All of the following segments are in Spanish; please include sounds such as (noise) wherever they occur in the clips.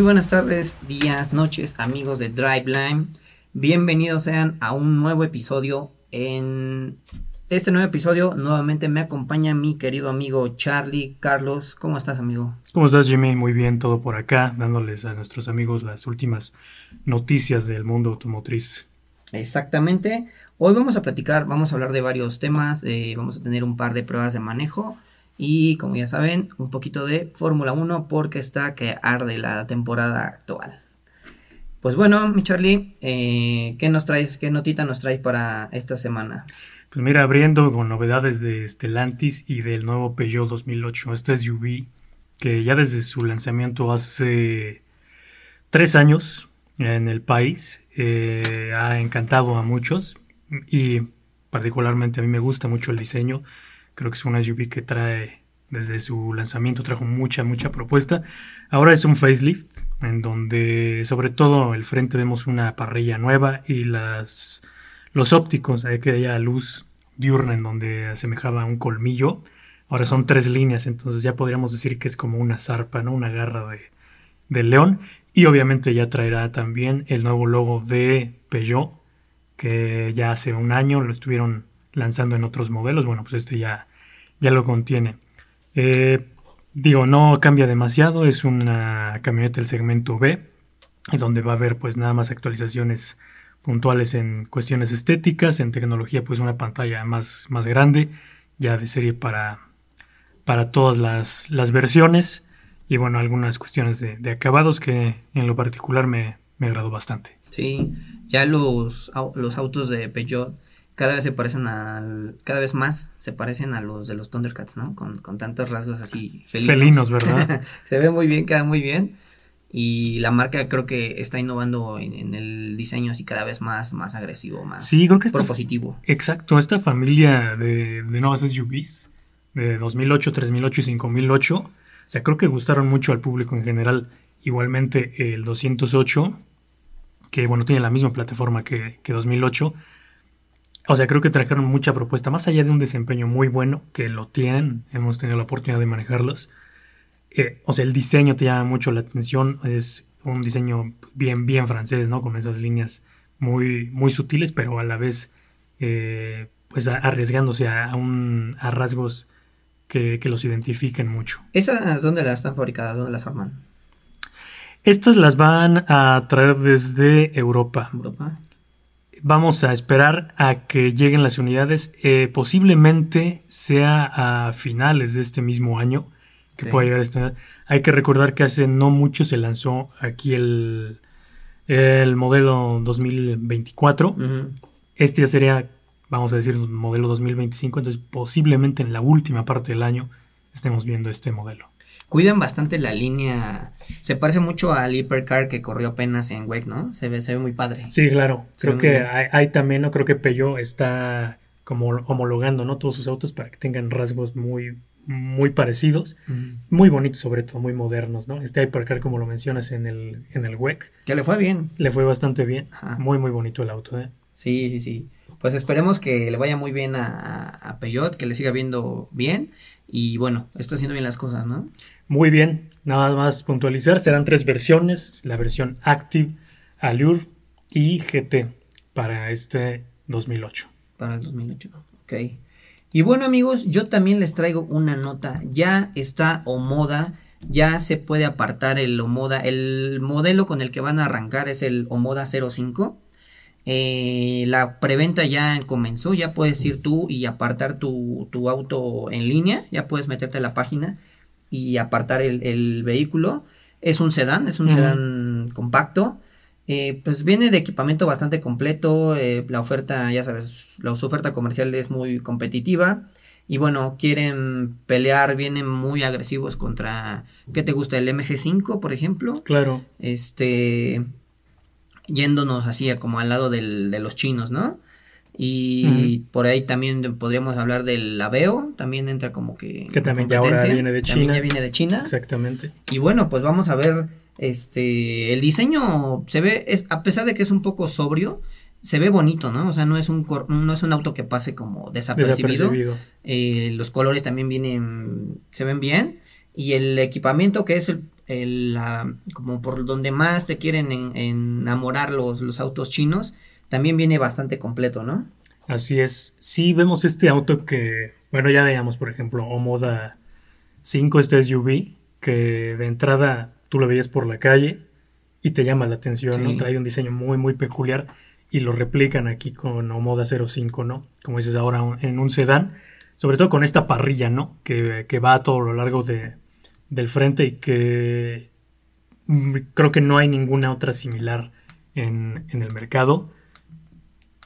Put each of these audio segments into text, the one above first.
Muy buenas tardes, días, noches, amigos de Driveline. Bienvenidos sean a un nuevo episodio. En este nuevo episodio nuevamente me acompaña mi querido amigo Charlie Carlos. ¿Cómo estás, amigo? ¿Cómo estás, Jimmy? Muy bien, todo por acá, dándoles a nuestros amigos las últimas noticias del mundo automotriz. Exactamente. Hoy vamos a platicar, vamos a hablar de varios temas, eh, vamos a tener un par de pruebas de manejo y como ya saben, un poquito de Fórmula 1 porque está que arde la temporada actual. Pues bueno, mi Charlie, eh, ¿qué nos traes, qué notita nos traes para esta semana? Pues mira, abriendo con novedades de Stellantis y del nuevo Peugeot 2008, este SUV que ya desde su lanzamiento hace tres años en el país eh, ha encantado a muchos y particularmente a mí me gusta mucho el diseño. Creo que es una SUV que trae, desde su lanzamiento, trajo mucha, mucha propuesta. Ahora es un facelift, en donde sobre todo el frente vemos una parrilla nueva y las, los ópticos, hay que haya luz diurna en donde asemejaba un colmillo. Ahora son tres líneas, entonces ya podríamos decir que es como una zarpa, ¿no? Una garra de, de león. Y obviamente ya traerá también el nuevo logo de Peugeot, que ya hace un año lo estuvieron lanzando en otros modelos. Bueno, pues este ya, ya lo contiene. Eh, digo, no cambia demasiado, es una camioneta del segmento B, donde va a haber pues nada más actualizaciones puntuales en cuestiones estéticas, en tecnología pues una pantalla más, más grande, ya de serie para, para todas las, las versiones y bueno, algunas cuestiones de, de, acabados que en lo particular me, me agradó bastante. Sí, ya los, los autos de Peugeot cada vez se parecen al, cada vez más se parecen a los de los Thundercats, ¿no? Con, con tantos rasgos así felinos. Felinos, ¿verdad? (laughs) se ve muy bien, queda muy bien. Y la marca creo que está innovando en, en, el diseño así cada vez más, más agresivo, más sí, creo que propositivo. exacto, esta familia de, de nuevas SUVs de 2008, 3008 y 5008, o sea, creo que gustaron mucho al público en general. Igualmente el 208, que bueno, tiene la misma plataforma que, que 2008, o sea, creo que trajeron mucha propuesta, más allá de un desempeño muy bueno, que lo tienen, hemos tenido la oportunidad de manejarlos. Eh, o sea, el diseño te llama mucho la atención, es un diseño bien, bien francés, ¿no? Con esas líneas muy, muy sutiles, pero a la vez, eh, pues arriesgándose a, un, a rasgos que, que, los identifiquen mucho. ¿Esas dónde las están fabricadas? ¿Dónde las arman? Estas las van a traer desde Europa. Europa vamos a esperar a que lleguen las unidades. Eh, posiblemente sea a finales de este mismo año que sí. pueda llegar esta unidad. Hay que recordar que hace no mucho se lanzó aquí el, el modelo 2024. Uh -huh. Este ya sería, vamos a decir, modelo 2025. Entonces, posiblemente en la última parte del año estemos viendo este modelo cuidan bastante la línea. Se parece mucho al Hypercar que corrió apenas en WEC, ¿no? Se ve, se ve muy padre. Sí, claro. Se creo que hay, hay, también, ¿no? Creo que Peugeot está como homologando, ¿no? Todos sus autos para que tengan rasgos muy, muy parecidos. Muy bonitos, sobre todo, muy modernos, ¿no? Este Hypercar, como lo mencionas en el, en el WEC. Que le fue bien. Le fue bastante bien. Ajá. Muy, muy bonito el auto, ¿eh? Sí, sí, sí. Pues esperemos que le vaya muy bien a, a Peugeot, que le siga viendo bien. Y bueno, está haciendo bien las cosas, ¿no? Muy bien, nada más puntualizar, serán tres versiones, la versión Active, Allure y GT para este 2008. Para el 2008, ok. Y bueno amigos, yo también les traigo una nota, ya está Omoda, ya se puede apartar el Omoda, el modelo con el que van a arrancar es el Omoda 05. Eh, la preventa ya comenzó, ya puedes ir tú y apartar tu, tu auto en línea, ya puedes meterte a la página y apartar el, el vehículo. Es un sedán, es un uh -huh. sedán compacto. Eh, pues viene de equipamiento bastante completo. Eh, la oferta, ya sabes, la su oferta comercial es muy competitiva. Y bueno, quieren pelear, vienen muy agresivos contra. ¿Qué te gusta? El MG5, por ejemplo. Claro. Este. Yéndonos así como al lado del, de los chinos, ¿no? Y uh -huh. por ahí también podríamos hablar del Aveo, también entra como que... Que también ya ahora viene de China. También ya viene de China. Exactamente. Y bueno, pues vamos a ver, este, el diseño se ve, es, a pesar de que es un poco sobrio, se ve bonito, ¿no? O sea, no es un, no es un auto que pase como desapercibido. desapercibido. Eh, los colores también vienen, se ven bien. Y el equipamiento que es el, el, como por donde más te quieren enamorar los, los autos chinos, también viene bastante completo, ¿no? Así es. Sí, vemos este auto que, bueno, ya veíamos, por ejemplo, Omoda 5, este SUV, que de entrada tú lo veías por la calle y te llama la atención, ¿no? Trae un diseño muy, muy peculiar y lo replican aquí con Omoda 05, ¿no? Como dices ahora, en un sedán, sobre todo con esta parrilla, ¿no? Que, que va a todo lo largo de, del frente y que mm, creo que no hay ninguna otra similar en, en el mercado.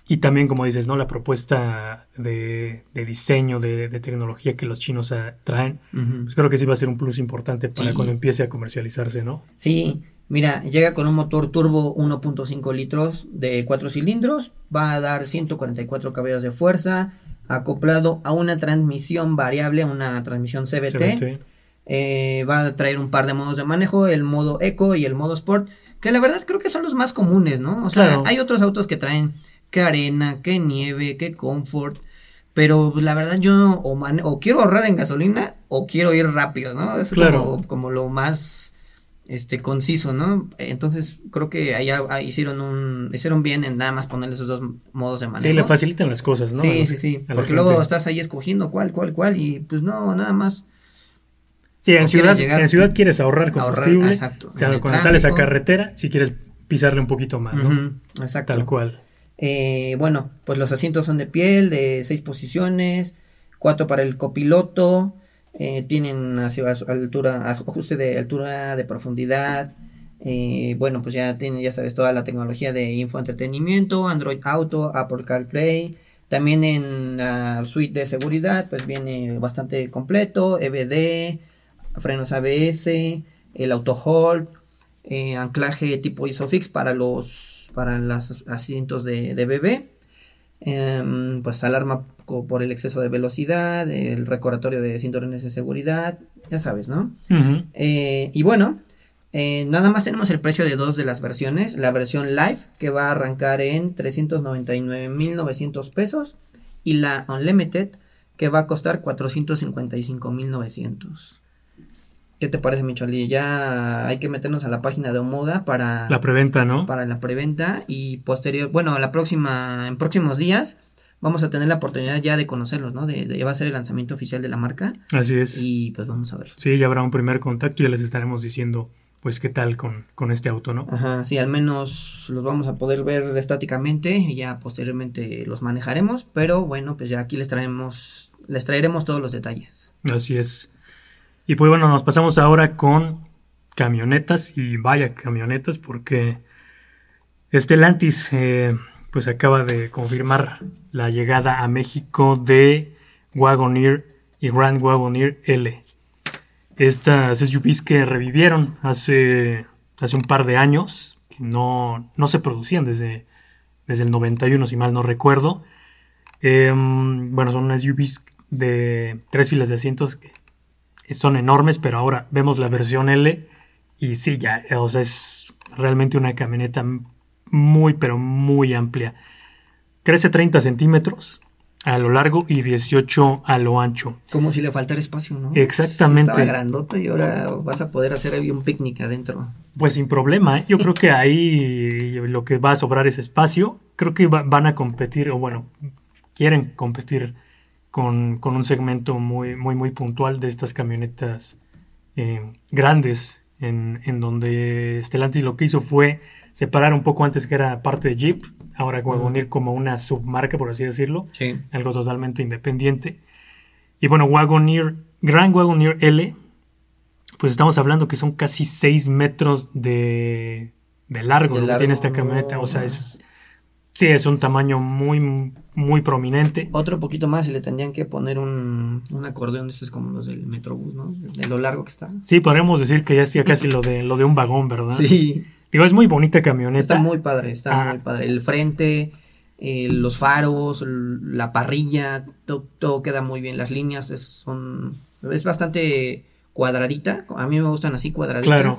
Y también, como dices, ¿no? La propuesta de, diseño, de, tecnología que los chinos ah, traen, pues creo que sí va a ser un plus importante para cuando empiece a comercializarse, ¿no? Sí, mira, llega con un motor turbo 1.5 litros de 4 cilindros, va a dar 144 caballos de fuerza, acoplado a una transmisión variable, una transmisión CBT. Eh, va a traer un par de modos de manejo, el modo Eco y el modo Sport, que la verdad creo que son los más comunes, ¿no? O sea, hay otros autos que traen que arena, que nieve, que comfort. Pero la verdad yo o, o quiero ahorrar en gasolina o quiero ir rápido, ¿no? Es como, lo más este conciso, ¿no? Entonces creo que allá hicieron un hicieron bien en nada más ponerle esos dos modos de manejo. Sí, le facilitan las cosas, ¿no? Sí, sí, sí, porque luego estás ahí escogiendo cuál, cuál, cuál y pues no, nada más. Sí, en ciudad, en ciudad quieres ahorrar combustible. exacto. O sea, cuando sales a carretera, si quieres pisarle un poquito más, ¿no? exacto. Tal cual. Eh, bueno, pues los asientos son de piel, de seis posiciones, cuatro para el copiloto, eh, tienen hacia altura, ajuste de altura, de profundidad, eh, bueno, pues ya tienen, ya sabes, toda la tecnología de infoentretenimiento, Android Auto, Apple CarPlay, también en la suite de seguridad, pues viene bastante completo, EBD, frenos ABS, el auto anclaje tipo ISOFIX para los para los asientos de, bebé. Em, pues alarma por el exceso de velocidad, el recordatorio de cinturones de seguridad, ya sabes, ¿no? Eh, y bueno, eh, nada más tenemos el precio de dos de las versiones. La versión Live que va a arrancar en 399.900 pesos y la Unlimited que va a costar 455.900. ¿Qué te parece, Micholi? Ya hay que meternos a la página de Omoda para... La preventa, ¿no? Para la preventa y posterior, bueno, la próxima, en próximos días vamos a tener la oportunidad ya de conocerlos, ¿no? De, de, va a ser el lanzamiento oficial de la marca. Así es. Y pues vamos a ver. Sí, ya habrá un primer contacto y ya les estaremos diciendo pues qué tal con, con este auto, ¿no? Ajá, sí, al menos los vamos a poder ver estáticamente y ya posteriormente los manejaremos, pero bueno, pues ya aquí les traemos, les traeremos todos los detalles. Así es. Y pues bueno, nos pasamos ahora con camionetas y vaya camionetas porque Estelantis eh, pues acaba de confirmar la llegada a México de Wagoneer y Grand Wagoneer L. Estas SUVs que revivieron hace, hace un par de años, que no, no se producían desde, desde el 91 si mal no recuerdo. Em, bueno, son unas SUVs de tres filas de asientos que son enormes, pero ahora vemos la versión L y sí, ya, o sea, es realmente una camioneta muy, pero muy amplia. Crece 30 centímetros a lo largo y 18 a lo ancho. Como si le faltara espacio, ¿no? Exactamente. Estaba grandota y ahora vas a poder hacer ahí un picnic adentro. Pues sin problema, ¿eh? yo creo que ahí lo que va a sobrar es espacio. Creo que van a competir, o bueno, quieren competir con, un segmento muy, muy, muy puntual de estas camionetas eh, grandes, en, donde Stellantis lo que hizo fue separar un poco antes que era parte de Jeep, ahora Wagoneer como una submarca, por así decirlo, algo totalmente independiente. Y bueno, Wagoneer, Grand Wagoneer L, pues estamos hablando que son casi 6 metros de, largo lo que tiene esta camioneta, o sea, es Sí, es un tamaño muy, muy prominente. Otro poquito más y le tendrían que poner un, un acordeón, es como los del Metrobús, ¿no? De lo largo que está. Sí, podríamos decir que ya sea casi lo de, lo de un vagón, ¿verdad? Sí. Digo, es muy bonita camioneta. Está muy padre, está ah. muy padre. El frente, eh, los faros, la parrilla, todo, queda muy bien. Las líneas es, son, es bastante cuadradita. A mí me gustan así cuadraditas. Claro.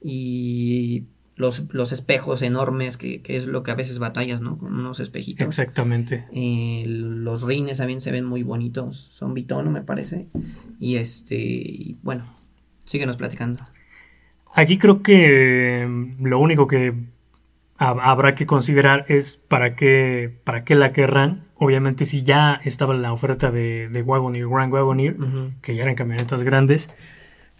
Y los, los espejos enormes, que, que, es lo que a veces batallas, ¿no? Con unos espejitos. Exactamente. Eh, los rines también se ven muy bonitos, son bitono me parece. Y este, bueno, síguenos platicando. Aquí creo que mm, lo único que habrá que considerar es para qué, para qué la querrán. Obviamente, si ya estaba la oferta de, de Wagoneer, Grand Wagoneer, que ya eran camionetas grandes,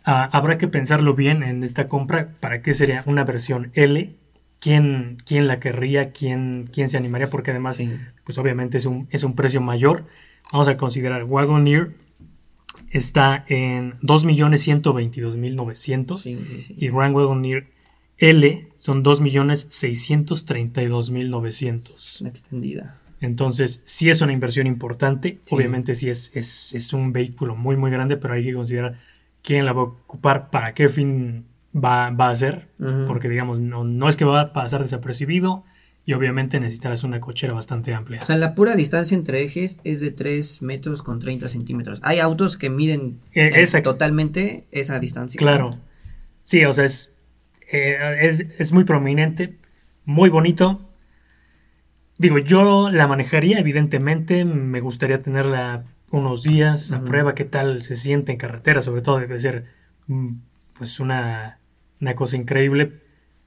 ah, habrá que pensarlo bien en esta compra. ¿Para qué sería una versión L? ¿Quién, quién la querría? ¿Quién, quién se animaría? Porque además, pues obviamente es un, es un precio mayor. Vamos a considerar Wagoneer está en 2.122.900 sí, y Grand Wagoneer L son 2.632.900. Una extendida. Entonces, sí es una inversión importante. Obviamente, sí es, es, un vehículo muy, muy grande, pero hay que considerar quién la va a ocupar, para qué fin va, a ser. Porque, digamos, no, no, es que va a pasar desapercibido y obviamente necesitarás una cochera bastante amplia. O sea, la pura distancia entre ejes es de 3 metros con 30 centímetros. Hay autos que miden eh, totalmente esa distancia. Claro. Sí, o sea, es eh, es, muy prominente, muy bonito. Digo, yo la manejaría, evidentemente, me gustaría tenerla unos días a prueba, qué tal se siente en carretera, sobre todo debe ser mm, pues una, una cosa increíble,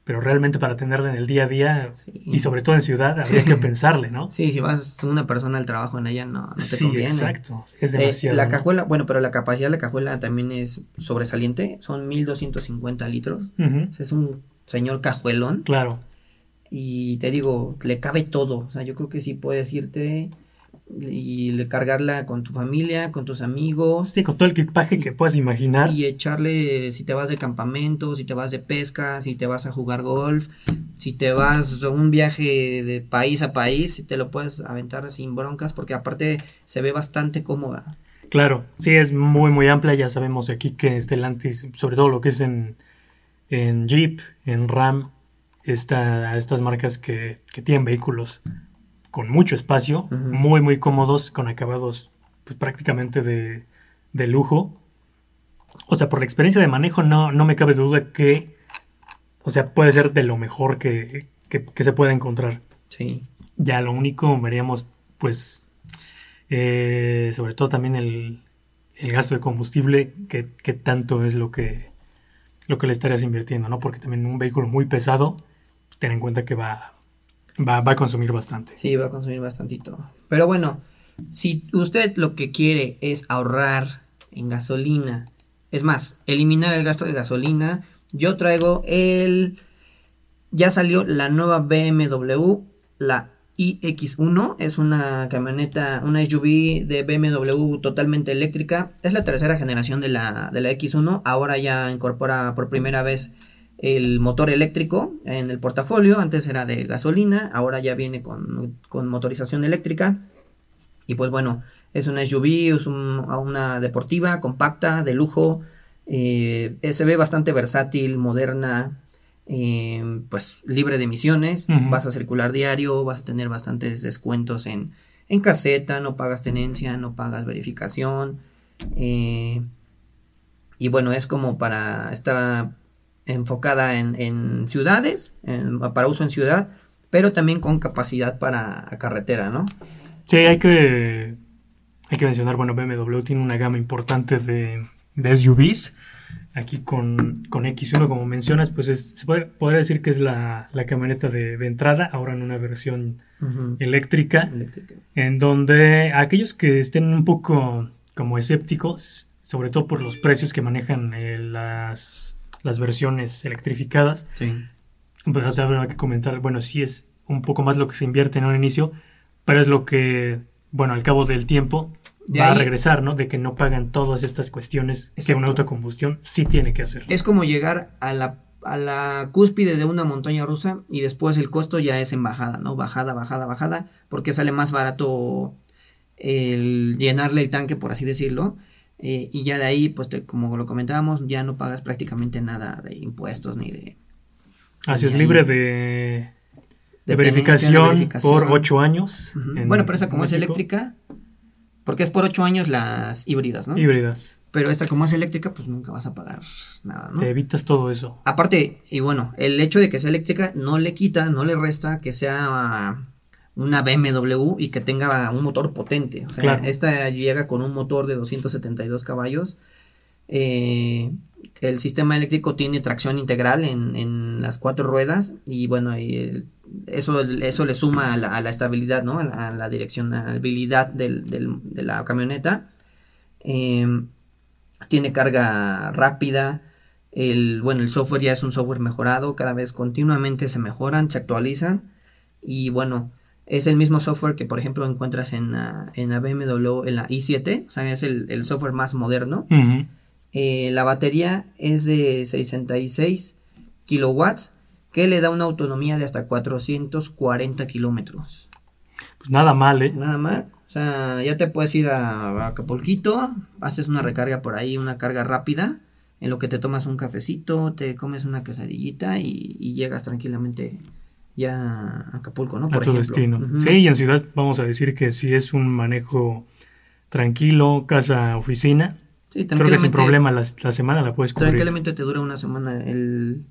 pero realmente para tenerla en el día a día y sobre todo en ciudad habría que (laughs) pensarle, ¿no? Sí, si vas una persona al trabajo en ella no, te sí, exacto, es eh, demasiado. la cajuela, bueno, pero la capacidad de la cajuela también es sobresaliente, son 1250 litros, es un señor cajuelón. Claro. Y te digo, le cabe todo, o sea, yo creo que sí puedes irte y cargarla con tu familia, con tus amigos. Sí, con todo el equipaje que puedas imaginar. Y echarle, si te vas de campamento, si te vas de pesca, si te vas a jugar golf, si te vas a un viaje de país a país, te lo puedes aventar sin broncas porque aparte se ve bastante cómoda. Claro, sí, es muy, muy amplia. Ya sabemos aquí que Stellantis, sobre todo lo que es en, en Jeep, en Ram, esta, estas marcas que, que tienen vehículos con mucho espacio, muy, muy cómodos, con acabados pues, prácticamente de, de, lujo. O sea, por la experiencia de manejo no, no me cabe duda que, o sea, puede ser de lo mejor que, que, se puede encontrar. Sí. Ya lo único veríamos, pues, eh, sobre todo también el, el gasto de combustible, que, tanto es lo que, lo que le estarías invirtiendo, ¿no? Porque también un vehículo muy pesado, ten en cuenta que va, Va, a consumir bastante. Sí, va a consumir bastantito. Pero bueno, si usted lo que quiere es ahorrar en gasolina, es más, eliminar el gasto de gasolina, yo traigo el... Ya salió la nueva BMW, la iX1, es una camioneta, una SUV de BMW totalmente eléctrica. Es la tercera generación de la, de la X1, ahora ya incorpora por primera vez el motor eléctrico en el portafolio. Antes era de gasolina, ahora ya viene con, motorización eléctrica. Y pues bueno, es una SUV, es una deportiva, compacta, de lujo. Eh, se ve bastante versátil, moderna, eh, pues libre de emisiones. Vas a circular diario, vas a tener bastantes descuentos en, en caseta, no pagas tenencia, no pagas verificación. Eh, y bueno, es como para esta enfocada en, ciudades, para uso en ciudad, pero también con capacidad para carretera, ¿no? Sí, hay que, hay que mencionar, bueno, BMW tiene una gama importante de, SUVs. Aquí con, X1, como mencionas, pues se puede, podría decir que es la, camioneta de, entrada, ahora en una versión eléctrica, en donde aquellos que estén un poco como escépticos, sobre todo por los precios que manejan eh, las las versiones electrificadas. Sí. Pues habrá que comentar, bueno, sí es un poco más lo que se invierte en un inicio, pero es lo que, bueno, al cabo del tiempo va a regresar, ¿no? De que no pagan todas estas cuestiones que una autocombustión sí tiene que hacer. Es como llegar a la, a la cúspide de una montaña rusa y después el costo ya es en bajada, ¿no? Bajada, bajada, bajada, porque sale más barato el llenarle el tanque, por así decirlo, eh, y ya de ahí, pues como lo comentábamos, ya no pagas prácticamente nada de impuestos ni de... Así es, libre de, de, verificación, por ocho años. Bueno, pero esa como es eléctrica, porque es por ocho años las híbridas, ¿no? Híbridas. Pero esta como es eléctrica, pues nunca vas a pagar nada, ¿no? Te evitas todo eso. Aparte, y bueno, el hecho de que sea eléctrica no le quita, no le resta que sea una BMW y que tenga un motor potente. O sea, esta llega con un motor de 272 caballos. Eh, el sistema eléctrico tiene tracción integral en, en las cuatro ruedas y bueno, y eso, eso le suma a la, estabilidad, ¿no? A la, direccionabilidad del, de la camioneta. Em, tiene carga rápida. El, bueno, el software ya es un software mejorado, cada vez continuamente se mejoran, se actualizan. Y bueno, es el mismo software que, por ejemplo, encuentras en la, en la BMW, en la i7, o sea, es el, software más moderno. Eh, la batería es de 66 kilowatts, que le da una autonomía de hasta 440 kilómetros. Pues nada mal, ¿eh? Nada mal. O sea, ya te puedes ir a, Acapulquito, haces una recarga por ahí, una carga rápida, en lo que te tomas un cafecito, te comes una quesadillita y llegas tranquilamente ya Acapulco, ¿no? Por a tu destino. Sí, y en ciudad vamos a decir que si es un manejo tranquilo, casa, oficina, sí, creo que sin problema la, semana la puedes cubrir. Tranquilamente te dura una semana el,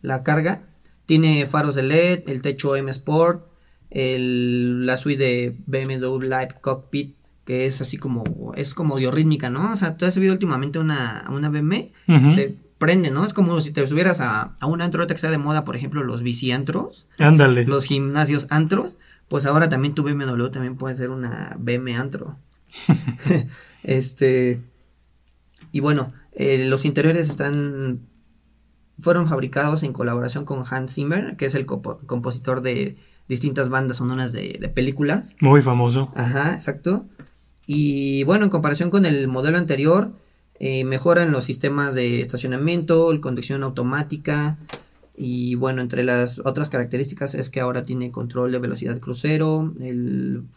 la carga. Tiene faros de LED, el techo M Sport, el, la suite de BMW Live Cockpit, que es así como, es como biorrítmica, ¿no? O sea, tú has subido últimamente una, una BMW, se prende, ¿no? Es como si te subieras a, a un antro que sea de moda, por ejemplo, los biciantros. Ándale. Los gimnasios antros. Pues ahora también tu BMW también puede ser una BM antro. (laughs) este. Y bueno, eh, los interiores están. Fueron fabricados en colaboración con Hans Zimmer, que es el compositor de distintas bandas sonoras de, de películas. Muy famoso. Ajá, exacto. Y bueno, en comparación con el modelo anterior, eh, mejoran los sistemas de estacionamiento, conducción automática y bueno, entre las otras características es que ahora tiene control de velocidad crucero,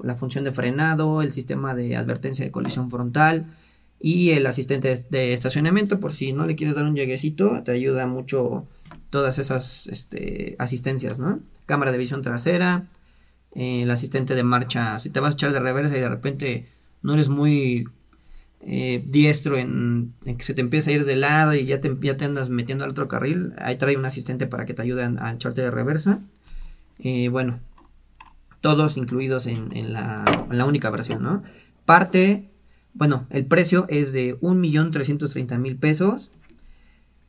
la función de frenado, el sistema de advertencia de colisión frontal y el asistente de estacionamiento por si no le quieres dar un lleguecito, te ayuda mucho todas esas este, asistencias, ¿no? Cámara de visión trasera, eh, el asistente de marcha, si te vas a echar de reversa y de repente no eres muy eh, diestro en, que se te empieza a ir de lado y ya te, ya te andas metiendo al otro carril, ahí trae un asistente para que te ayude a, echarte de reversa. Eh, bueno, todos incluidos en, la, en, la, única versión, ¿no? Parte, bueno, el precio es de 1.330.000 pesos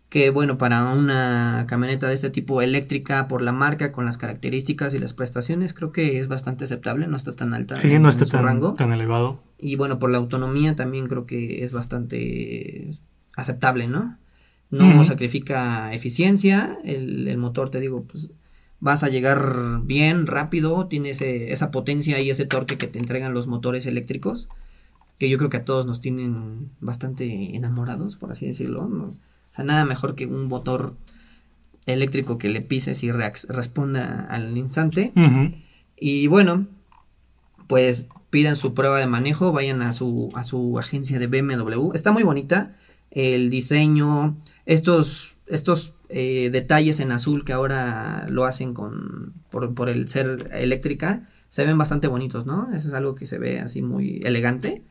que bueno, para una camioneta de este tipo eléctrica por la marca, con las características y las prestaciones, creo que es bastante aceptable, no está tan alta. Sí, no está tan, rango. tan elevado. Y bueno, por la autonomía también creo que es bastante aceptable, ¿no? No sacrifica eficiencia, el, el, motor, te digo, pues vas a llegar bien, rápido, tiene ese, esa potencia y ese torque que te entregan los motores eléctricos, que yo creo que a todos nos tienen bastante enamorados, por así decirlo, ¿no? Sea, nada mejor que un motor eléctrico que le pises y responda al instante. Y bueno, pues pidan su prueba de manejo, vayan a su, a su agencia de BMW. Está muy bonita el diseño, estos, estos eh, detalles en azul que ahora lo hacen con por, el ser eléctrica, se ven bastante bonitos, ¿no? Eso es algo que se ve así muy elegante.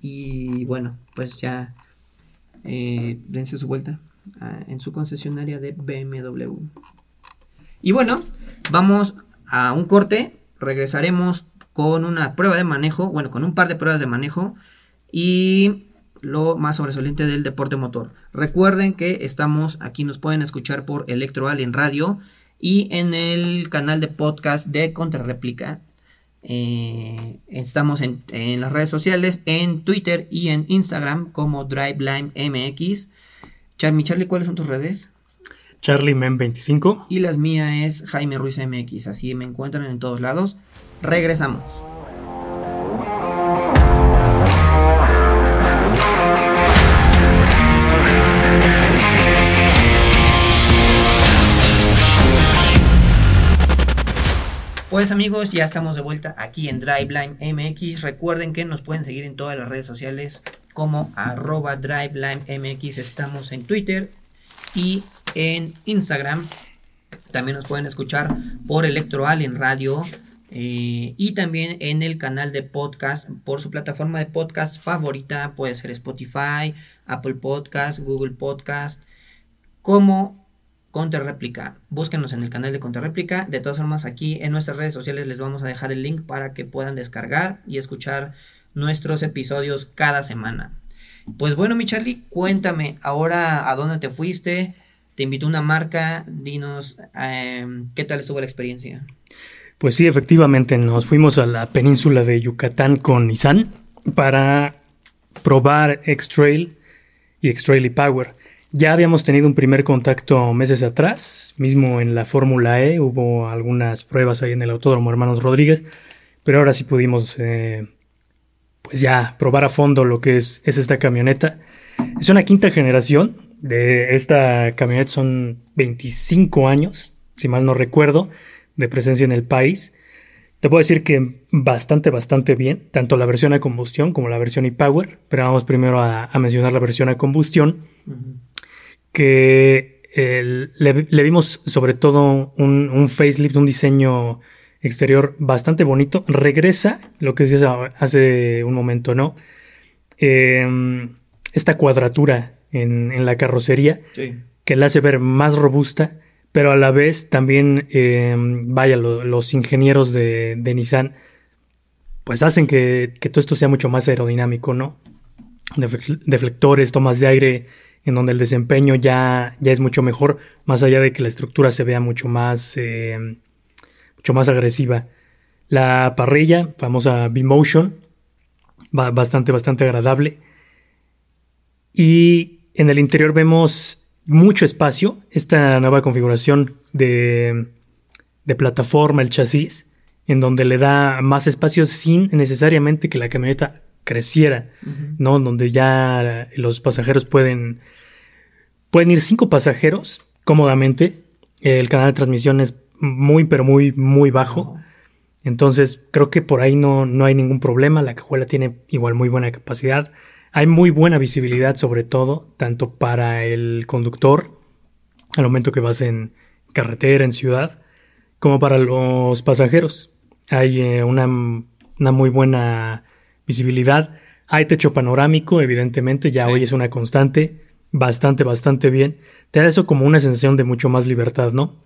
Y bueno, pues ya eh, dense su vuelta ah, en su concesionaria de BMW. Y bueno, vamos a un corte, regresaremos con una prueba de manejo, bueno, con un par de pruebas de manejo y lo más sobresaliente del deporte motor. Recuerden que estamos aquí, nos pueden escuchar por Electro Alien Radio y en el canal de podcast de Contrarréplica eh, estamos en, las redes sociales, en Twitter y en Instagram como DriveLine MX. Charlie, Charlie, ¿cuáles son tus redes? Charlie 25 Y las mías es Jaime Ruiz MX. Así me encuentran en todos lados. Regresamos. Pues amigos, ya estamos de vuelta aquí en Driveline MX. Recuerden que nos pueden seguir en todas las redes sociales como arroba Driveline MX. Estamos en Twitter y en Instagram. También nos pueden escuchar por Electroal en radio eh, y también en el canal de podcast por su plataforma de podcast favorita. Puede ser Spotify, Apple Podcast, Google Podcast, como Contrarréplica. Búsquenos en el canal de Contrarréplica. De todas formas, aquí en nuestras redes sociales les vamos a dejar el link para que puedan descargar y escuchar nuestros episodios cada semana. Pues bueno, mi Charlie, cuéntame ahora a dónde te fuiste, te invitó una marca, dinos em, qué tal estuvo la experiencia. Pues sí, efectivamente, nos fuimos a la península de Yucatán con Nissan para probar X-Trail y X-Trail y Power. Ya habíamos tenido un primer contacto meses atrás, mismo en la Fórmula E, hubo algunas pruebas ahí en el Autódromo Hermanos Rodríguez, pero ahora sí pudimos eh, pues ya probar a fondo lo que es, es esta camioneta. Es una quinta generación de esta camioneta, son 25 años, si mal no recuerdo, de presencia en el país. Te puedo decir que bastante, bastante bien, tanto la versión a combustión como la versión e-Power, pero vamos primero a, mencionar la versión a combustión, que le, vimos sobre todo un, un, facelift, un diseño exterior bastante bonito. Regresa, lo que decías hace un momento, ¿no? Em, esta cuadratura en, la carrocería que la hace ver más robusta pero a la vez también, em, vaya, los ingenieros de, Nissan, pues hacen que, todo esto sea mucho más aerodinámico, ¿no? deflectores, tomas de aire, en donde el desempeño ya, ya es mucho mejor, más allá de que la estructura se vea mucho más, em, mucho más agresiva. La parrilla, famosa B-Motion, bastante, bastante agradable. Y en el interior vemos mucho espacio, esta nueva configuración de, de plataforma, el chasis, en donde le da más espacio sin necesariamente que la camioneta creciera, ¿no? Donde ya los pasajeros pueden, pueden ir cinco pasajeros cómodamente. El canal de transmisión es muy, pero muy, muy bajo. Entonces, creo que por ahí no, no hay ningún problema. La cajuela tiene igual muy buena capacidad. Hay muy buena visibilidad sobre todo, tanto para el conductor, al momento que vas en carretera, en ciudad, como para los pasajeros. Hay eh, una, muy buena visibilidad. Hay techo panorámico, evidentemente, ya hoy es una constante, bastante, bastante bien. Te da eso como una sensación de mucho más libertad, ¿no?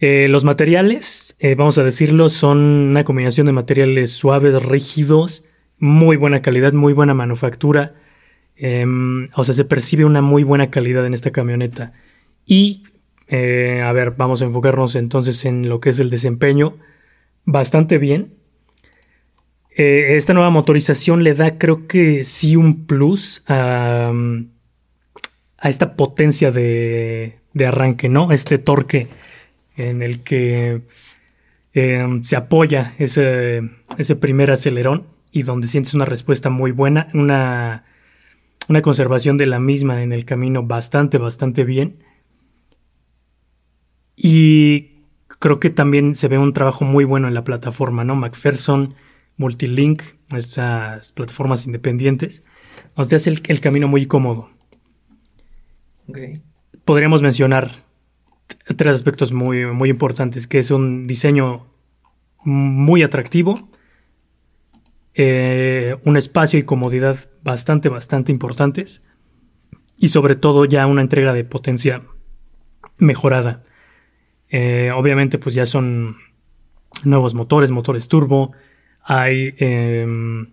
Eh, los materiales, eh, vamos a decirlo, son una combinación de materiales suaves, rígidos, muy buena calidad, muy buena manufactura. Em, o sea, se percibe una muy buena calidad en esta camioneta. Y, eh, a ver, vamos a enfocarnos entonces en lo que es el desempeño. Bastante bien. Esta nueva motorización le da, creo que sí, un plus a, a esta potencia de, de, arranque, ¿no? Este torque en el que em, se apoya ese, ese primer acelerón y donde sientes una respuesta muy buena, una, una conservación de la misma en el camino bastante, bastante bien. Y creo que también se ve un trabajo muy bueno en la plataforma, ¿no? MacPherson, Multilink, esas plataformas independientes, donde hace el, el camino muy cómodo. Podríamos mencionar tres aspectos muy, muy importantes, que es un diseño muy atractivo, eh, un espacio y comodidad bastante, bastante importantes y sobre todo ya una entrega de potencia mejorada. Eh, obviamente pues ya son nuevos motores, motores turbo, hay em,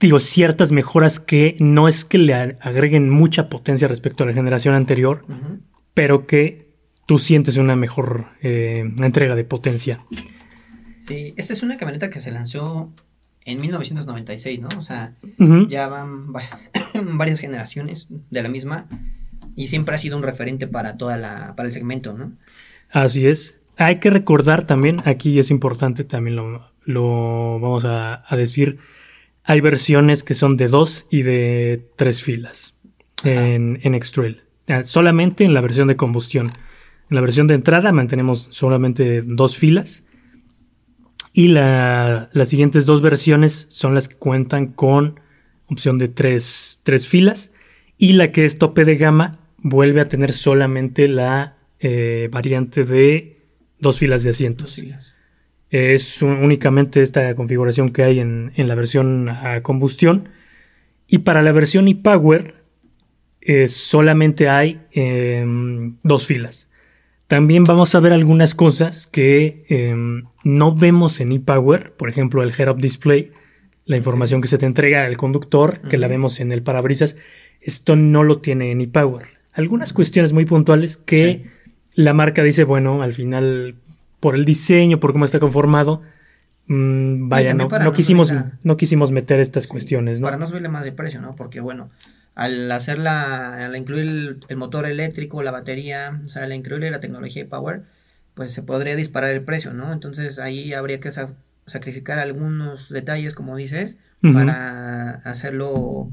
digo ciertas mejoras que no es que le agreguen mucha potencia respecto a la generación anterior, pero que tú sientes una mejor eh, entrega de potencia. Sí, esta es una camioneta que se lanzó en 1996, ¿no? O sea, ya van (coughs) varias generaciones de la misma y siempre ha sido un referente para toda la para el segmento, ¿no? Así es. Hay que recordar también, aquí es importante también lo, lo vamos a, decir, hay versiones que son de dos y de tres filas en, en X-Trail. Solamente en la versión de combustión. En la versión de entrada mantenemos solamente dos filas y las siguientes dos versiones son las que cuentan con opción de tres, filas. Y la que es tope de gama vuelve a tener solamente la eh, variante de dos filas de asientos. Es únicamente esta configuración que hay en, la versión a combustión. Y para la versión e-Power eh, solamente hay em, dos filas. También vamos a ver algunas cosas que em, no vemos en ePower, por ejemplo el Head-Up Display, la información que se te entrega al conductor, que la vemos en el parabrisas, esto no lo tiene en ePower. Algunas cuestiones muy puntuales que la marca dice, bueno, al final, por el diseño, por cómo está conformado, mm, vaya, no, no, quisimos, no quisimos meter estas cuestiones, ¿no? Para no subirle más de precio, ¿no? Porque, bueno, al hacerla, al incluir el, motor eléctrico, la batería, o sea, al incluirle la tecnología de Power, pues se podría disparar el precio, ¿no? Entonces ahí habría que sacrificar algunos detalles, como dices, para hacerlo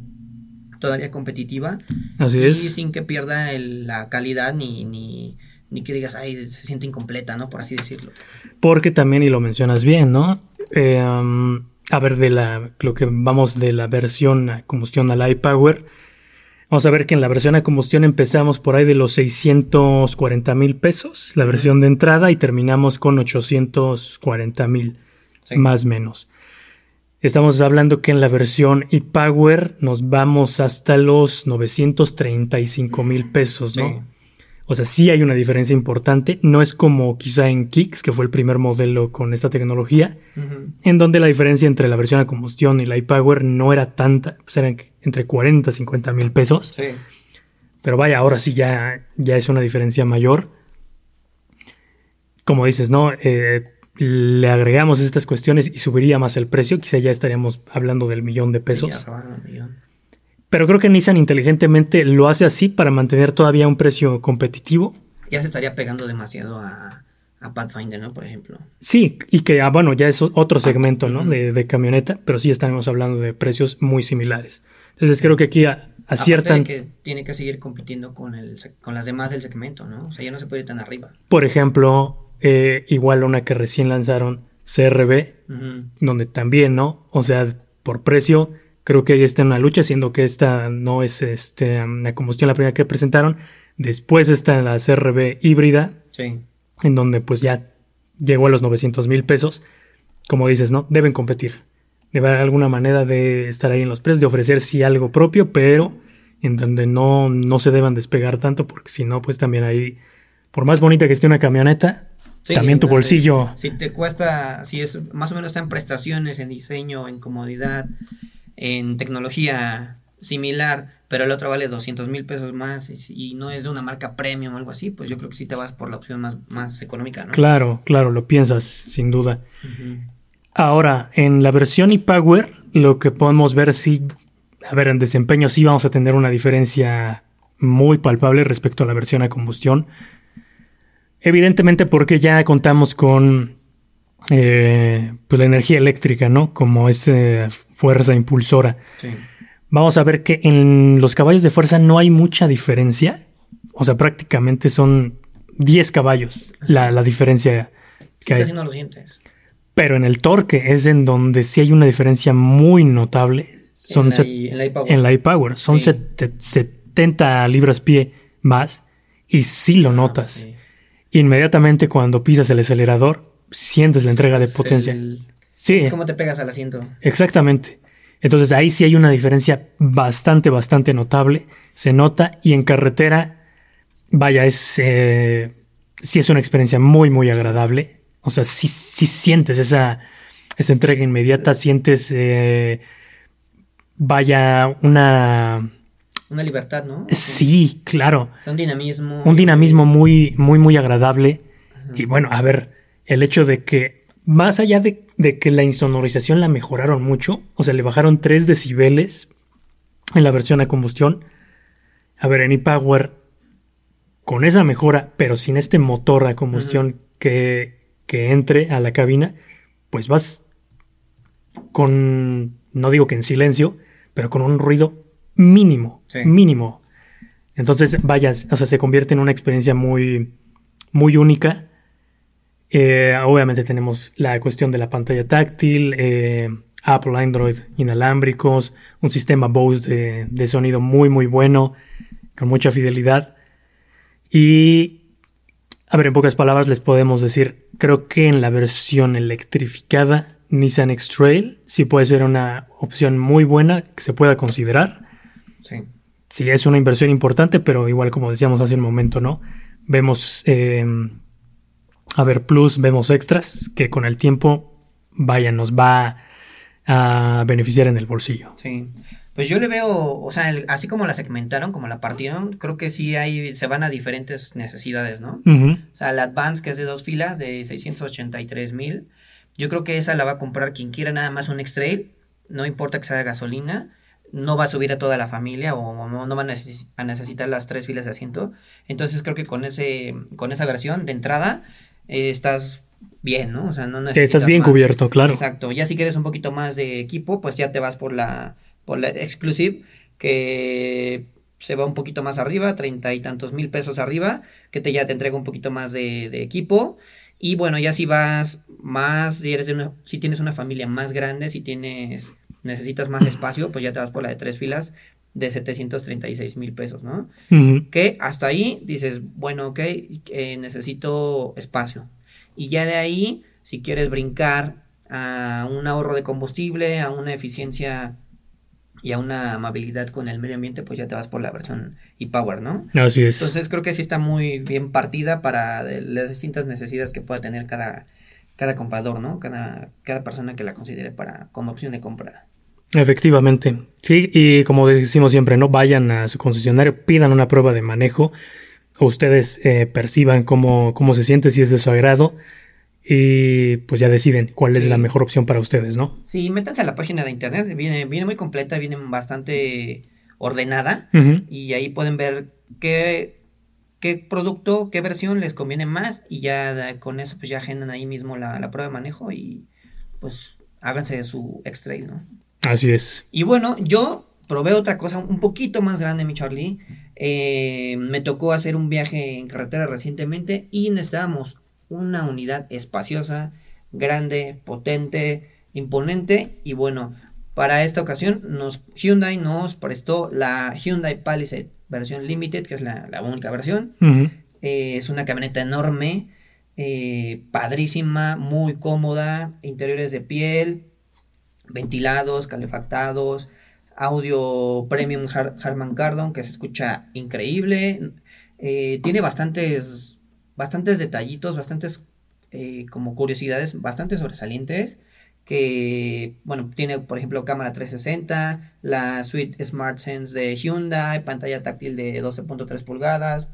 todavía competitiva. Así y es. sin que pierda la calidad ni, ni, ni, que digas, ay, se siente incompleta, ¿no? Por así decirlo. Porque también, y lo mencionas bien, ¿no? Eh, a ver, de la, lo que vamos de la versión a combustión al iPower, vamos a ver que en la versión a combustión empezamos por ahí de los 640 mil pesos, la versión de entrada, y terminamos con 840 mil, más o menos. Estamos hablando que en la versión e-Power nos vamos hasta los 935 mil pesos, ¿no? O sea, sí hay una diferencia importante. No es como quizá en Kicks, que fue el primer modelo con esta tecnología, en donde la diferencia entre la versión a combustión y la e-Power no era tanta, pues eran entre 40 y 50 mil pesos. Sí. Pero vaya, ahora sí ya, ya es una diferencia mayor. Como dices, ¿no? Eh, le agregamos estas cuestiones y subiría más el precio, quizá ya estaríamos hablando del millón de pesos. Pero creo que Nissan inteligentemente lo hace así para mantener todavía un precio competitivo. Ya se estaría pegando demasiado a, Pathfinder, ¿no? Por ejemplo. Sí, y que, ah, bueno, ya es otro segmento, ¿no? de, camioneta, pero sí estaremos hablando de precios muy similares. Entonces creo que aquí aciertan... que tiene que seguir compitiendo con, el, con las demás del segmento, ¿no? O sea, ya no se puede ir tan arriba. Por ejemplo, eh, igual una que recién lanzaron, CRB, donde también, ¿no? O sea, por precio, creo que ahí está en una lucha, siendo que esta no es este, la combustión la primera que presentaron. Después está la CRB híbrida, en donde pues ya llegó a los 900 mil pesos. Como dices, ¿no? Deben competir. Debe haber alguna manera de estar ahí en los precios, de ofrecer sí algo propio, pero en donde no, no se deban despegar tanto, porque si no, pues también ahí, por más bonita que esté una camioneta, también tu bolsillo. Si te cuesta, si es más o menos está en prestaciones, en diseño, en comodidad, en tecnología similar, pero el otro vale 200 mil pesos más y, no es de una marca premium o algo así, pues yo creo que sí te vas por la opción más, más económica, ¿no? Claro, claro, lo piensas, sin duda. Ahora, en la versión e-Power, lo que podemos ver, sí, a ver, en desempeño sí vamos a tener una diferencia muy palpable respecto a la versión a combustión. Evidentemente porque ya contamos con eh, pues la energía eléctrica, ¿no? Como esa fuerza impulsora. Vamos a ver que en los caballos de fuerza no hay mucha diferencia. O sea, prácticamente son 10 caballos la, diferencia que hay. No lo sientes. Pero en el torque es en donde sí hay una diferencia muy notable. Son en la e-Power. Son 70 libras pie más y sí lo ah, notas inmediatamente cuando pisas el acelerador, sientes la entrega de potencia. Sí. Es como te pegas al asiento. Exactamente. Entonces ahí sí hay una diferencia bastante, bastante notable. Se nota y en carretera, vaya, es, eh, sí es una experiencia muy, muy agradable. O sea, sí, sí sientes esa, esa entrega inmediata, sientes, eh, vaya, una una libertad, ¿no? Sí, claro. un dinamismo. Un dinamismo muy, muy, muy agradable. Y bueno, a ver, el hecho de que, más allá de, que la insonorización la mejoraron mucho, o sea, le bajaron 3 decibeles en la versión a combustión. A ver, en ePower, con esa mejora, pero sin este motor a combustión que, que entre a la cabina, pues vas con, no digo que en silencio, pero con un ruido mínimo, mínimo. Entonces, vaya, o sea, se convierte en una experiencia muy, muy única. Eh, obviamente tenemos la cuestión de la pantalla táctil, eh, Apple, Android inalámbricos, un sistema Bose de, sonido muy, muy bueno, con mucha fidelidad. Y, a ver, en pocas palabras les podemos decir, creo que en la versión electrificada Nissan X-Trail sí puede ser una opción muy buena que se pueda considerar. Sí. es una inversión importante, pero igual como decíamos hace un momento, ¿no? Vemos, eh, a ver, plus, vemos extras que con el tiempo, vaya, nos va a beneficiar en el bolsillo. Sí. Pues yo le veo, o sea, así como la segmentaron, como la partieron, creo que sí hay, se van a diferentes necesidades, ¿no? O sea, la Advance, que es de dos filas, de 683 mil, yo creo que esa la va a comprar quien quiera nada más un X-Trail, no importa que sea de gasolina, no va a subir a toda la familia o no, no van a, necesitar las tres filas de asiento. Entonces creo que con ese con esa versión de entrada eh, estás bien, ¿no? O sea, no necesitas estás bien cubierto, claro. Exacto. Ya si quieres un poquito más de equipo, pues ya te vas por la por la Exclusive que se va un poquito más arriba, treinta y tantos mil pesos arriba, que te ya te entrega un poquito más de, de equipo. Y bueno, ya si vas más, si, eres de si tienes una familia más grande, si tienes necesitas más espacio, pues ya te vas por la de tres filas de 736 mil pesos, ¿no? Que hasta ahí dices, bueno, ok, eh, necesito espacio. Y ya de ahí, si quieres brincar a un ahorro de combustible, a una eficiencia y a una amabilidad con el medio ambiente, pues ya te vas por la versión e-Power, ¿no? Así es. Entonces creo que sí está muy bien partida para las distintas necesidades que pueda tener cada, cada comprador, ¿no? Cada, cada persona que la considere para, como opción de compra. Efectivamente. Sí, y como decimos siempre, no vayan a su concesionario, pidan una prueba de manejo, ustedes eh, perciban cómo, cómo se siente, si es de su agrado, y pues ya deciden cuál es la mejor opción para ustedes, ¿no? Sí, métanse a la página de internet, viene, viene muy completa, viene bastante ordenada, y ahí pueden ver qué, qué producto, qué versión les conviene más, y ya con eso pues ya agendan ahí mismo la, la prueba de manejo y pues háganse su extra, ¿no? Así es. Y bueno, yo probé otra cosa un poquito más grande, mi Charlie. Eh, me tocó hacer un viaje en carretera recientemente y necesitábamos una unidad espaciosa, grande, potente, imponente. Y bueno, para esta ocasión nos, Hyundai nos prestó la Hyundai Palisade versión Limited, que es la, única versión. Eh, es una camioneta enorme, eh, padrísima, muy cómoda, interiores de piel, ventilados, calefactados, audio premium Harman Kardon que se escucha increíble. Eh, tiene bastantes, bastantes detallitos, bastantes eh, como curiosidades bastante sobresalientes. Que, bueno, tiene por ejemplo cámara 360, la suite Smart Sense de Hyundai, pantalla táctil de 12.3 pulgadas,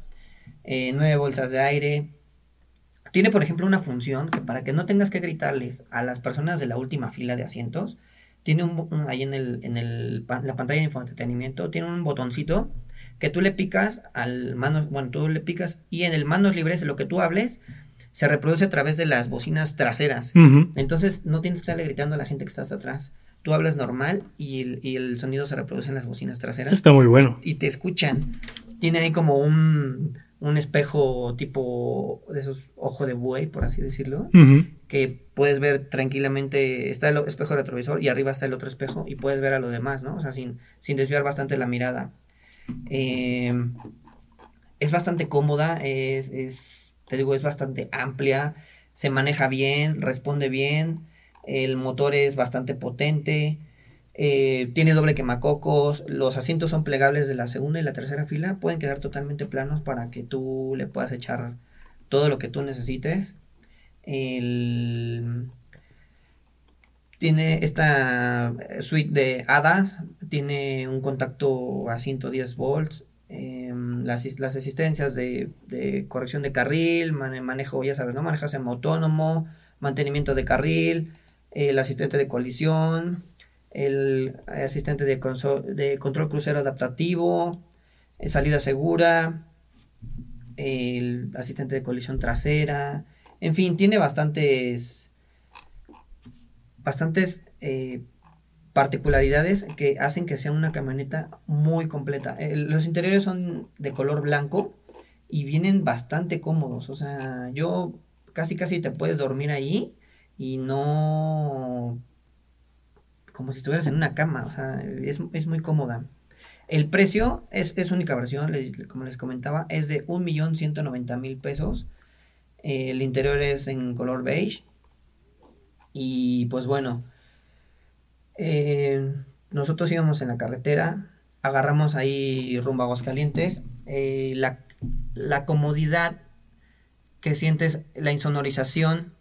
eh, 9 bolsas de aire. Tiene, por ejemplo, una función que para que no tengas que gritarles a las personas de la última fila de asientos, tiene un, ahí en, el, en el, la pantalla de infoentretenimiento, tiene un botoncito que tú le picas al manos, bueno, tú le picas y en el manos libres, lo que tú hables, se reproduce a través de las bocinas traseras. Entonces no tienes que estarle gritando a la gente que está hasta atrás. Tú hablas normal y el, y el sonido se reproduce en las bocinas traseras. Está muy bueno. Y te escuchan. Tiene ahí como un un espejo tipo de esos ojo de buey, por así decirlo, que puedes ver tranquilamente, está el espejo retrovisor y arriba está el otro espejo y puedes ver a los demás, ¿no? O sea, sin, sin desviar bastante la mirada. Eh, es bastante cómoda, es, es, te digo, es bastante amplia, se maneja bien, responde bien, el motor es bastante potente, eh, tiene doble quemacocos, los asientos son plegables de la segunda y la tercera fila, pueden quedar totalmente planos para que tú le puedas echar todo lo que tú necesites. tiene esta suite de hadas, tiene un contacto a 110 volts, em, las, asistencias de, corrección de carril, manejo, ya sabes, ¿no? En autónomo, mantenimiento de carril, el asistente de colisión, el asistente de, de control crucero adaptativo, eh, salida segura, el asistente de colisión trasera, en fin, tiene bastantes, bastantes eh, particularidades que hacen que sea una camioneta muy completa. los interiores son de color blanco y vienen bastante cómodos, o sea, yo casi casi te puedes dormir ahí y no como si estuvieras en una cama, o sea, es, muy cómoda. El precio es, es única versión, como les comentaba, es de 1.190.000 pesos. el interior es en color beige. Y pues bueno, eh, nosotros íbamos en la carretera, agarramos ahí rumbo a Aguascalientes. Eh, la, la comodidad que sientes, la insonorización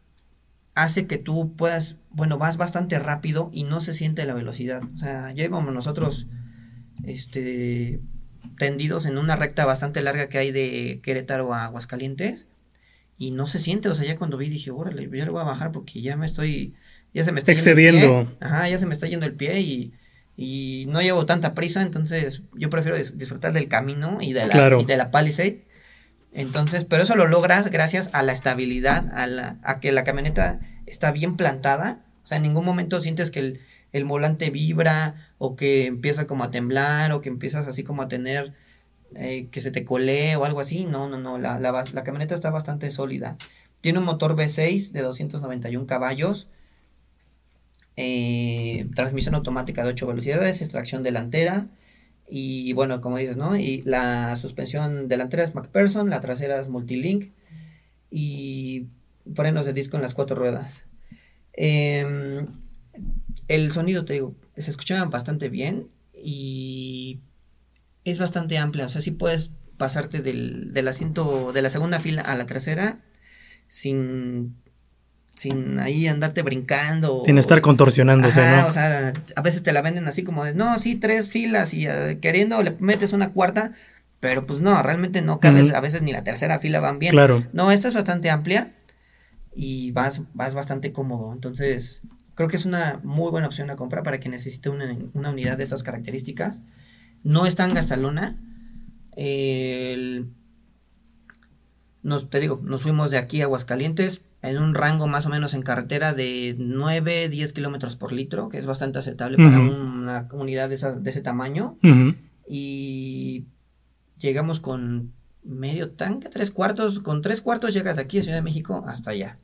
hace que tú puedas, bueno, vas bastante rápido y no se siente la velocidad. O sea, ya íbamos nosotros, este, tendidos en una recta bastante larga que hay de Querétaro a Aguascalientes y no se siente, o sea, ya cuando vi dije, órale, ya le voy a bajar porque ya me estoy, ya se me está excediendo. Yendo el pie. Ajá, ya se me está yendo el pie y, y no llevo tanta prisa, entonces yo prefiero disfrutar del camino y de la, y de la Palisade. Entonces, pero eso lo logras gracias a la estabilidad, a, que la camioneta está bien plantada. O sea, en ningún momento sientes que el, el volante vibra o que empieza como a temblar o que empiezas así como a tener eh, que se te colee o algo así. No, no, no, la, la, la, camioneta está bastante sólida. Tiene un motor V6 de 291 caballos, eh, transmisión automática de 8 velocidades, extracción delantera y bueno, como dices, ¿no? Y la suspensión delantera es MacPherson, la trasera es Multilink y frenos de disco en las cuatro ruedas. Em, el sonido, te digo, se escuchaba bastante bien y es bastante amplia, o sea, sí puedes pasarte del, del asiento de la segunda fila a la trasera sin sin ahí andarte brincando. Sin estar contorsionándote, ¿no? O sea, a veces te la venden así como de, no, sí, tres filas y uh, queriendo le metes una cuarta, pero pues no, realmente no cabes, a veces ni la tercera fila van bien. Claro. No, esta es bastante amplia y vas, vas bastante cómodo, entonces creo que es una muy buena opción a comprar para quien necesite una, una unidad de esas características no es tan gastalona. nos, te digo, nos fuimos de aquí a Aguascalientes en un rango más o menos en carretera de 9, 10 kilómetros por litro, que es bastante aceptable para una unidad de, de ese tamaño. Y llegamos con medio tanque, tres cuartos, con tres cuartos llegas aquí a Ciudad de México hasta allá.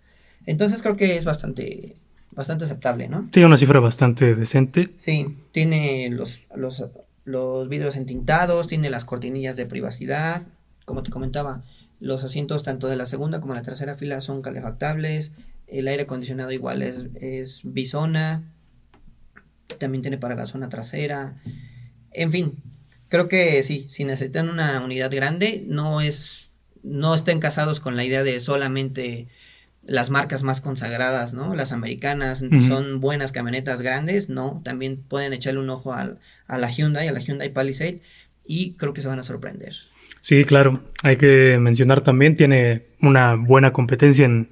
Entonces creo que es bastante, bastante aceptable, ¿no? Tiene una cifra bastante decente. Sí, tiene los, los los vidrios entintados, tiene las cortinillas de privacidad, como te comentaba, los asientos tanto de la segunda como de la tercera fila son calefactables, el aire acondicionado igual es, es bisona, también tiene para la zona trasera, en fin, creo que sí, si necesitan una unidad grande, no es, no estén casados con la idea de solamente las marcas más consagradas, ¿no? Las americanas son buenas camionetas grandes, ¿no? También pueden echarle un ojo a la Hyundai, a la Hyundai Palisade y creo que se van a sorprender. Sí, claro. Hay que mencionar también, tiene una buena competencia en,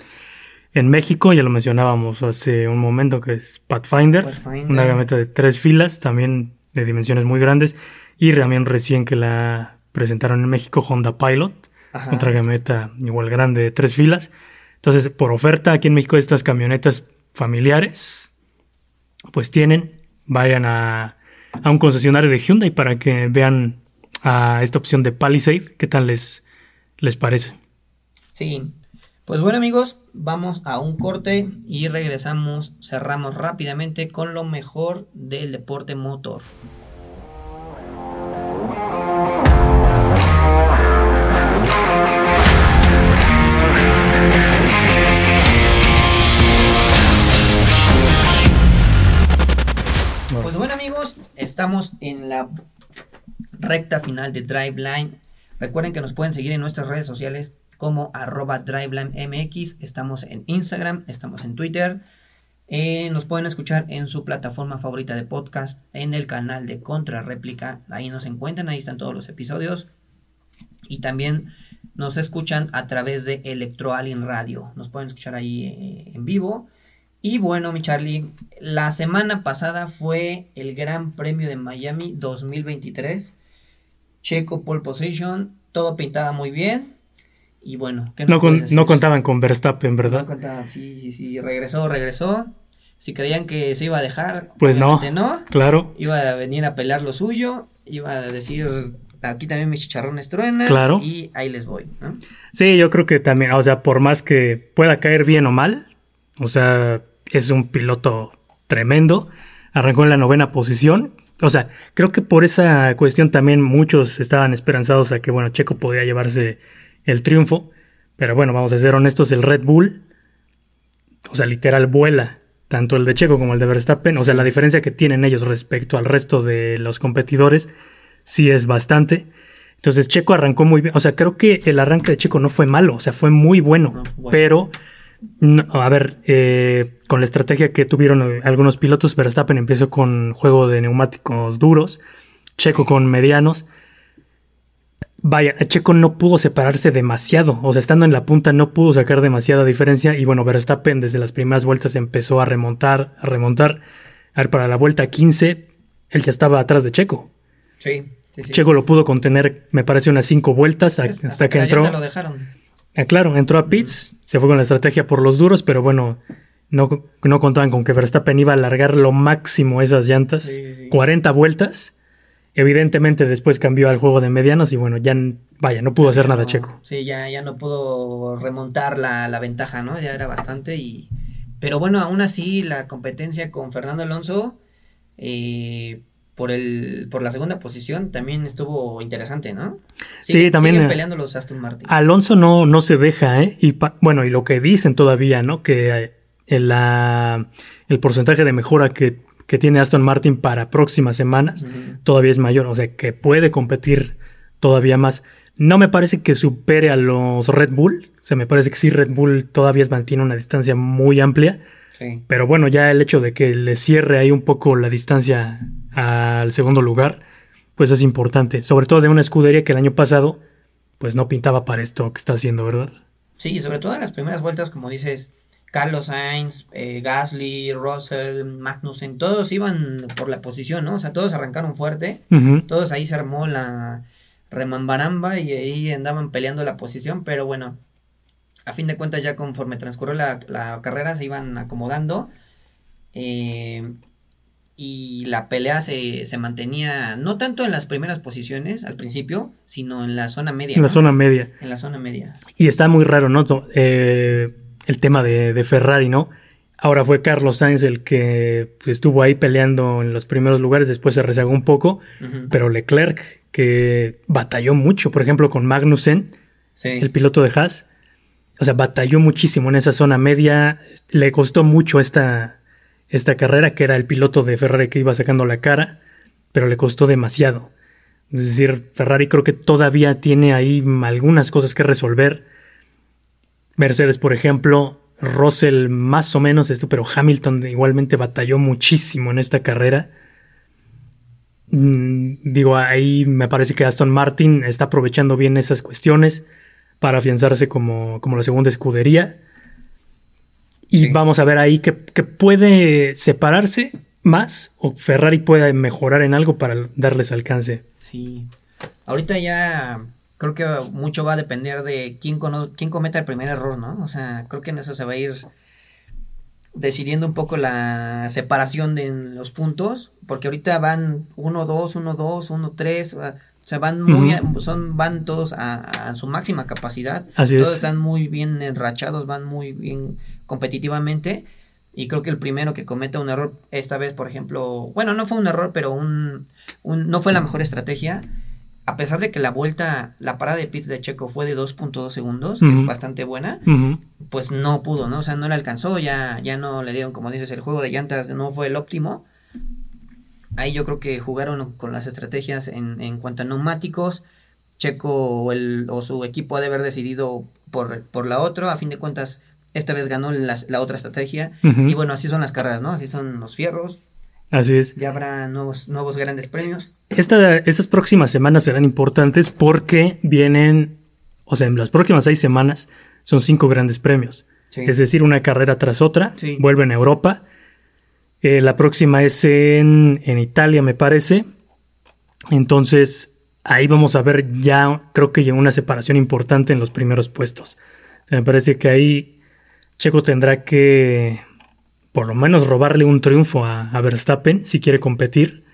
en México, ya lo mencionábamos hace un momento, que es Pathfinder, una camioneta de tres filas, también de dimensiones muy grandes, y también recién que la presentaron en México Honda Pilot, otra camioneta igual grande de tres filas. Entonces, por oferta aquí en México, estas camionetas familiares, pues tienen, vayan a, un concesionario de Hyundai para que vean a esta opción de Palisade, qué tal les, les parece. Sí, pues bueno amigos, vamos a un corte y regresamos, cerramos rápidamente con lo mejor del deporte motor. Pues bueno amigos, estamos en la recta final de Driveline. Recuerden que nos pueden seguir en nuestras redes sociales como arroba DrivelineMX. Estamos en Instagram, estamos en Twitter. Eh, nos pueden escuchar en su plataforma favorita de podcast, en el canal de Contra Réplica. Ahí nos encuentran, ahí están todos los episodios. Y también nos escuchan a través de Electroalien Radio. Nos pueden escuchar ahí eh, en vivo. Y bueno, mi Charlie, la semana pasada fue el Gran Premio de Miami 2023. Checo pole position, todo pintaba muy bien. Y bueno, no, no contaban con Verstappen, ¿verdad? No contaban, sí, sí, sí, regresó, regresó. Si creían que se iba a dejar, pues no, no, claro. Iba a venir a pelear lo suyo, iba a decir, aquí también mis chicharrones truenan. Claro. Y ahí les voy, ¿no? Sí, yo creo que también, o sea, por más que pueda caer bien o mal, o sea, es un piloto tremendo. Arrancó en la novena posición. O sea, creo que por esa cuestión también muchos estaban esperanzados a que, bueno, Checo podía llevarse el triunfo. Pero bueno, vamos a ser honestos, el Red Bull, o sea, literal vuela. Tanto el de Checo como el de Verstappen. O sea, la diferencia que tienen ellos respecto al resto de los competidores sí es bastante. Entonces Checo arrancó muy bien. O sea, creo que el arranque de Checo no fue malo. O sea, fue muy bueno. bueno. Pero a ver, eh, con la estrategia que tuvieron algunos pilotos, Verstappen empezó con juego de neumáticos duros, Checo con medianos. Vaya, Checo no pudo separarse demasiado, o sea, estando en la punta no pudo sacar demasiada diferencia y bueno, Verstappen desde las primeras vueltas empezó a remontar, a remontar. A ver, para la vuelta 15, él ya estaba atrás de Checo. Sí, Checo lo pudo contener, me parece, unas cinco vueltas hasta, que entró. Lo dejaron. Ah, claro, entró a pits, se fue con la estrategia por los duros, pero bueno, no, no contaban con que Verstappen iba a alargar lo máximo esas llantas, 40 vueltas. Evidentemente después cambió al juego de medianos y bueno, ya vaya, no pudo hacer nada Checo. Sí, ya, ya no pudo remontar la, la, ventaja, ¿no? Ya era bastante y... Pero bueno, aún así la competencia con Fernando Alonso eh, por el por la segunda posición también estuvo interesante, ¿no? sí, también. Siguen eh, peleando los Aston Martin. Alonso no, no se deja, ¿eh? Y bueno, y lo que dicen todavía, ¿no? Que eh, el, la, el porcentaje de mejora que, que, tiene Aston Martin para próximas semanas todavía es mayor, o sea, que puede competir todavía más. No me parece que supere a los Red Bull, o sea, me parece que sí Red Bull todavía mantiene una distancia muy amplia. Sí. Pero bueno, ya el hecho de que le cierre ahí un poco la distancia al segundo lugar, pues es importante. Sobre todo de una escudería que el año pasado, pues no pintaba para esto que está haciendo, ¿verdad? Sí, sobre todo en las primeras vueltas, como dices, Carlos Sainz, eh, Gasly, Russell, Magnussen, todos iban por la posición, ¿no? O sea, todos arrancaron fuerte, todos ahí se armó la remambaramba y ahí andaban peleando la posición, pero bueno, a fin de cuentas ya conforme transcurrió la, la carrera se iban acomodando. Eh, y la pelea se, se, mantenía no tanto en las primeras posiciones al principio, sino en la zona media. En la zona media. En la zona media. Y está muy raro, ¿no? Eh, el tema de, Ferrari, ¿no? Ahora fue Carlos Sainz el que estuvo ahí peleando en los primeros lugares, después se rezagó un poco, pero Leclerc, que batalló mucho, por ejemplo, con Magnussen, el piloto de Haas, o sea, batalló muchísimo en esa zona media, le costó mucho esta, esta carrera, que era el piloto de Ferrari que iba sacando la cara, pero le costó demasiado. Es decir, Ferrari creo que todavía tiene ahí algunas cosas que resolver. Mercedes, por ejemplo, Russell más o menos esto, pero Hamilton igualmente batalló muchísimo en esta carrera. Mm, digo, ahí me parece que Aston Martin está aprovechando bien esas cuestiones para afianzarse como, como la segunda escudería. Y vamos a ver ahí que, puede separarse más o Ferrari puede mejorar en algo para darles alcance. Sí. Ahorita ya creo que mucho va a depender de quién, quién cometa el primer error, ¿no? O sea, creo que en eso se va a ir decidiendo un poco la separación de los puntos, porque ahorita van 1 2, 1 2, 1 3, o sea, van muy son van todos a, su máxima capacidad. Así todos están muy bien enrachados, van muy bien competitivamente. Y creo que el primero que cometa un error, esta vez, por ejemplo, bueno, no fue un error, pero un, no fue la mejor estrategia. A pesar de que la vuelta, la parada de pits de Checo fue de 2.2 segundos, que es bastante buena, pues no pudo, ¿no? O sea, no le alcanzó, ya, ya no le dieron, como dices, el juego de llantas no fue el óptimo. Ahí yo creo que jugaron con las estrategias en, en cuanto a neumáticos. Checo o, el, o su equipo ha de haber decidido por, por la otra. A fin de cuentas, esta vez ganó la, otra estrategia. Y bueno, así son las carreras, ¿no? Así son los fierros. Así es. Ya habrá nuevos, nuevos grandes premios. Esta, estas próximas semanas serán importantes porque vienen, o sea, en las próximas seis semanas son cinco grandes premios. Es decir, una carrera tras otra. Vuelven a Europa. Eh, la próxima es en, en Italia, me parece. Entonces, ahí vamos a ver ya, creo que ya una separación importante en los primeros puestos. me parece que ahí Checo tendrá que por lo menos robarle un triunfo a, Verstappen si quiere competir.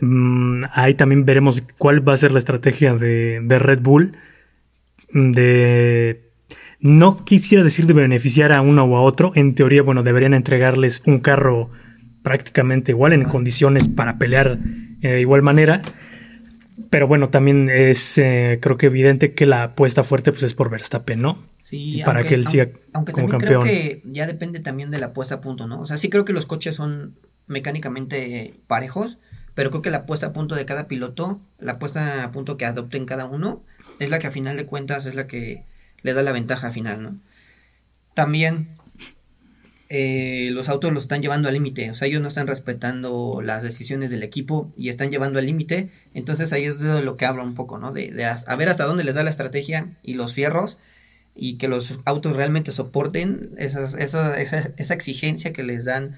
Mm, ahí también veremos cuál va a ser la estrategia de, Red Bull. De no quisiera decir de beneficiar a uno o a otro. En teoría, bueno, deberían entregarles un carro prácticamente igual en condiciones para pelear eh, de igual manera. Pero bueno, también es eh, creo que evidente que la apuesta fuerte pues es por Verstappen, ¿no? Sí, para que él siga aunque, como también creo que ya depende también de la puesta a punto, ¿no? O sea, sí creo que los coches son mecánicamente parejos, pero creo que la puesta a punto de cada piloto, la puesta a punto que adopten cada uno, es la que a final de cuentas es la que le da la ventaja final, ¿no? también eh, los autos los están llevando al límite, o sea, ellos no están respetando las decisiones del equipo y están llevando al límite, entonces ahí es de lo que hablo un poco, ¿no? De, a ver hasta dónde les da la estrategia y los fierros y que los autos realmente soporten esas, esa, esa, exigencia que les dan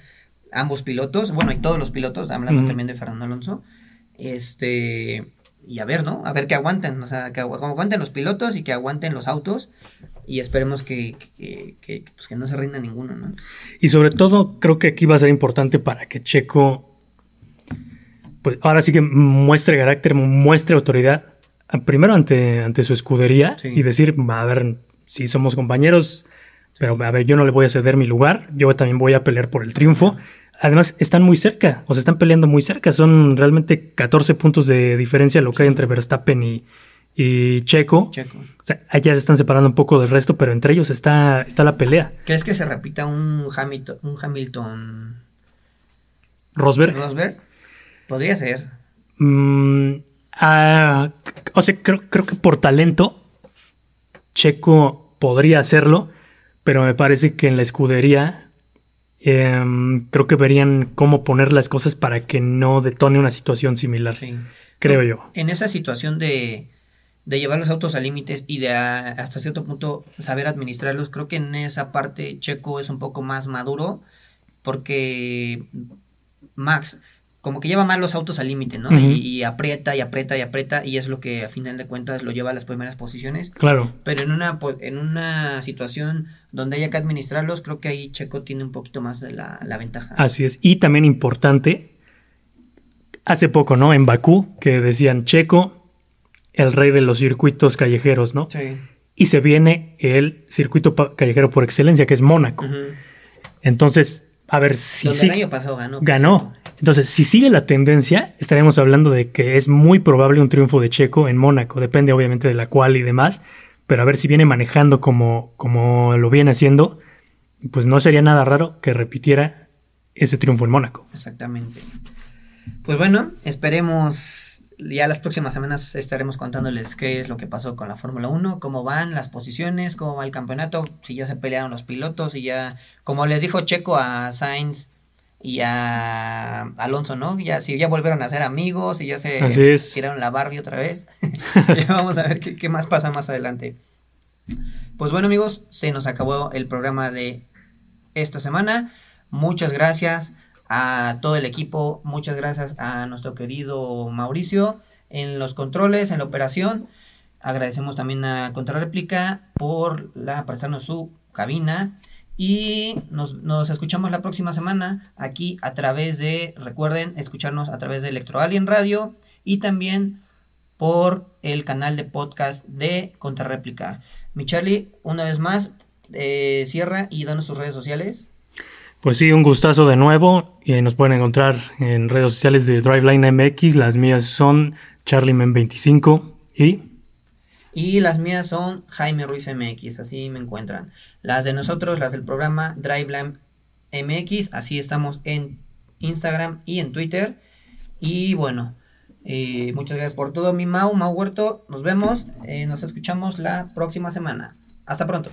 ambos pilotos, bueno, y todos los pilotos, hablando también de Fernando Alonso, este, y a ver, ¿no? A ver que aguanten, o sea, que aguanten los pilotos y que aguanten los autos y esperemos que, que, pues que no se rinda ninguno, ¿no? Y sobre todo creo que aquí va a ser importante para que Checo, pues ahora sí que muestre carácter, muestre autoridad, primero ante, ante su escudería y decir, a ver, si somos compañeros, pero a ver, yo no le voy a ceder mi lugar, yo también voy a pelear por el triunfo. Además, están muy cerca, o sea, están peleando muy cerca. Son realmente 14 puntos de diferencia lo que hay entre Verstappen y, y Checo. Checo. O sea, allá se están separando un poco del resto, pero entre ellos está, está la pelea. ¿Crees que se repita un Hamilton, un Hamilton Rosberg? Rosberg. Podría ser. Mm, ah, o sea, creo, creo que por talento, Checo podría hacerlo, pero me parece que en la escudería em, creo que verían cómo poner las cosas para que no detone una situación similar. Creo yo. En esa situación de de llevar los autos a límites y de hasta cierto punto saber administrarlos. Creo que en esa parte Checo es un poco más maduro porque Max como que lleva mal los autos al límite, ¿no? y, aprieta y aprieta y aprieta y es lo que a final de cuentas lo lleva a las primeras posiciones. Claro. Pero en una, en una situación donde haya que administrarlos, creo que ahí Checo tiene un poquito más de la, la ventaja. Así es. Y también importante, hace poco, ¿no? En Bakú, que decían Checo el rey de los circuitos callejeros, ¿no? Sí. Y se viene el circuito callejero por excelencia, que es Mónaco. Entonces, a ver si sí. el año pasado ganó. Ganó. Entonces, si sigue la tendencia, estaremos hablando de que es muy probable un triunfo de Checo en Mónaco. Depende, obviamente, de la cual y demás. Pero a ver si viene manejando como, como lo viene haciendo, pues no sería nada raro que repitiera ese triunfo en Mónaco. Exactamente. Pues bueno, esperemos ya las próximas semanas estaremos contándoles qué es lo que pasó con la Fórmula 1, cómo van las posiciones, cómo va el campeonato, si ya se pelearon los pilotos y ya, como les dijo Checo a Sainz y a Alonso, ¿no? Ya si ya volvieron a ser amigos y ya se tiraron la Barbie otra vez. (laughs) (laughs) ya vamos a ver qué, qué más pasa más adelante. Pues bueno amigos, se nos acabó el programa de esta semana. Muchas gracias a todo el equipo, muchas gracias a nuestro querido Mauricio en los controles, en la operación. Agradecemos también a Contrarréplica por la, prestarnos su cabina. Y nos, nos, escuchamos la próxima semana aquí a través de, recuerden, escucharnos a través de Electro Alien Radio y también por el canal de podcast de Contrarréplica. Mi Charlie, una vez más, eh, cierra y danos tus redes sociales. Pues sí, un gustazo de nuevo. y nos pueden encontrar en redes sociales de Driveline MX. Las mías son CharlieMen25 y... Y las mías son Jaime Ruiz MX, así me encuentran. Las de nosotros, las del programa Driveline MX, así estamos en Instagram y en Twitter. Y bueno, eh, muchas gracias por todo, mi Mau, Mau Huerto. Nos vemos, eh, nos escuchamos la próxima semana. Hasta pronto.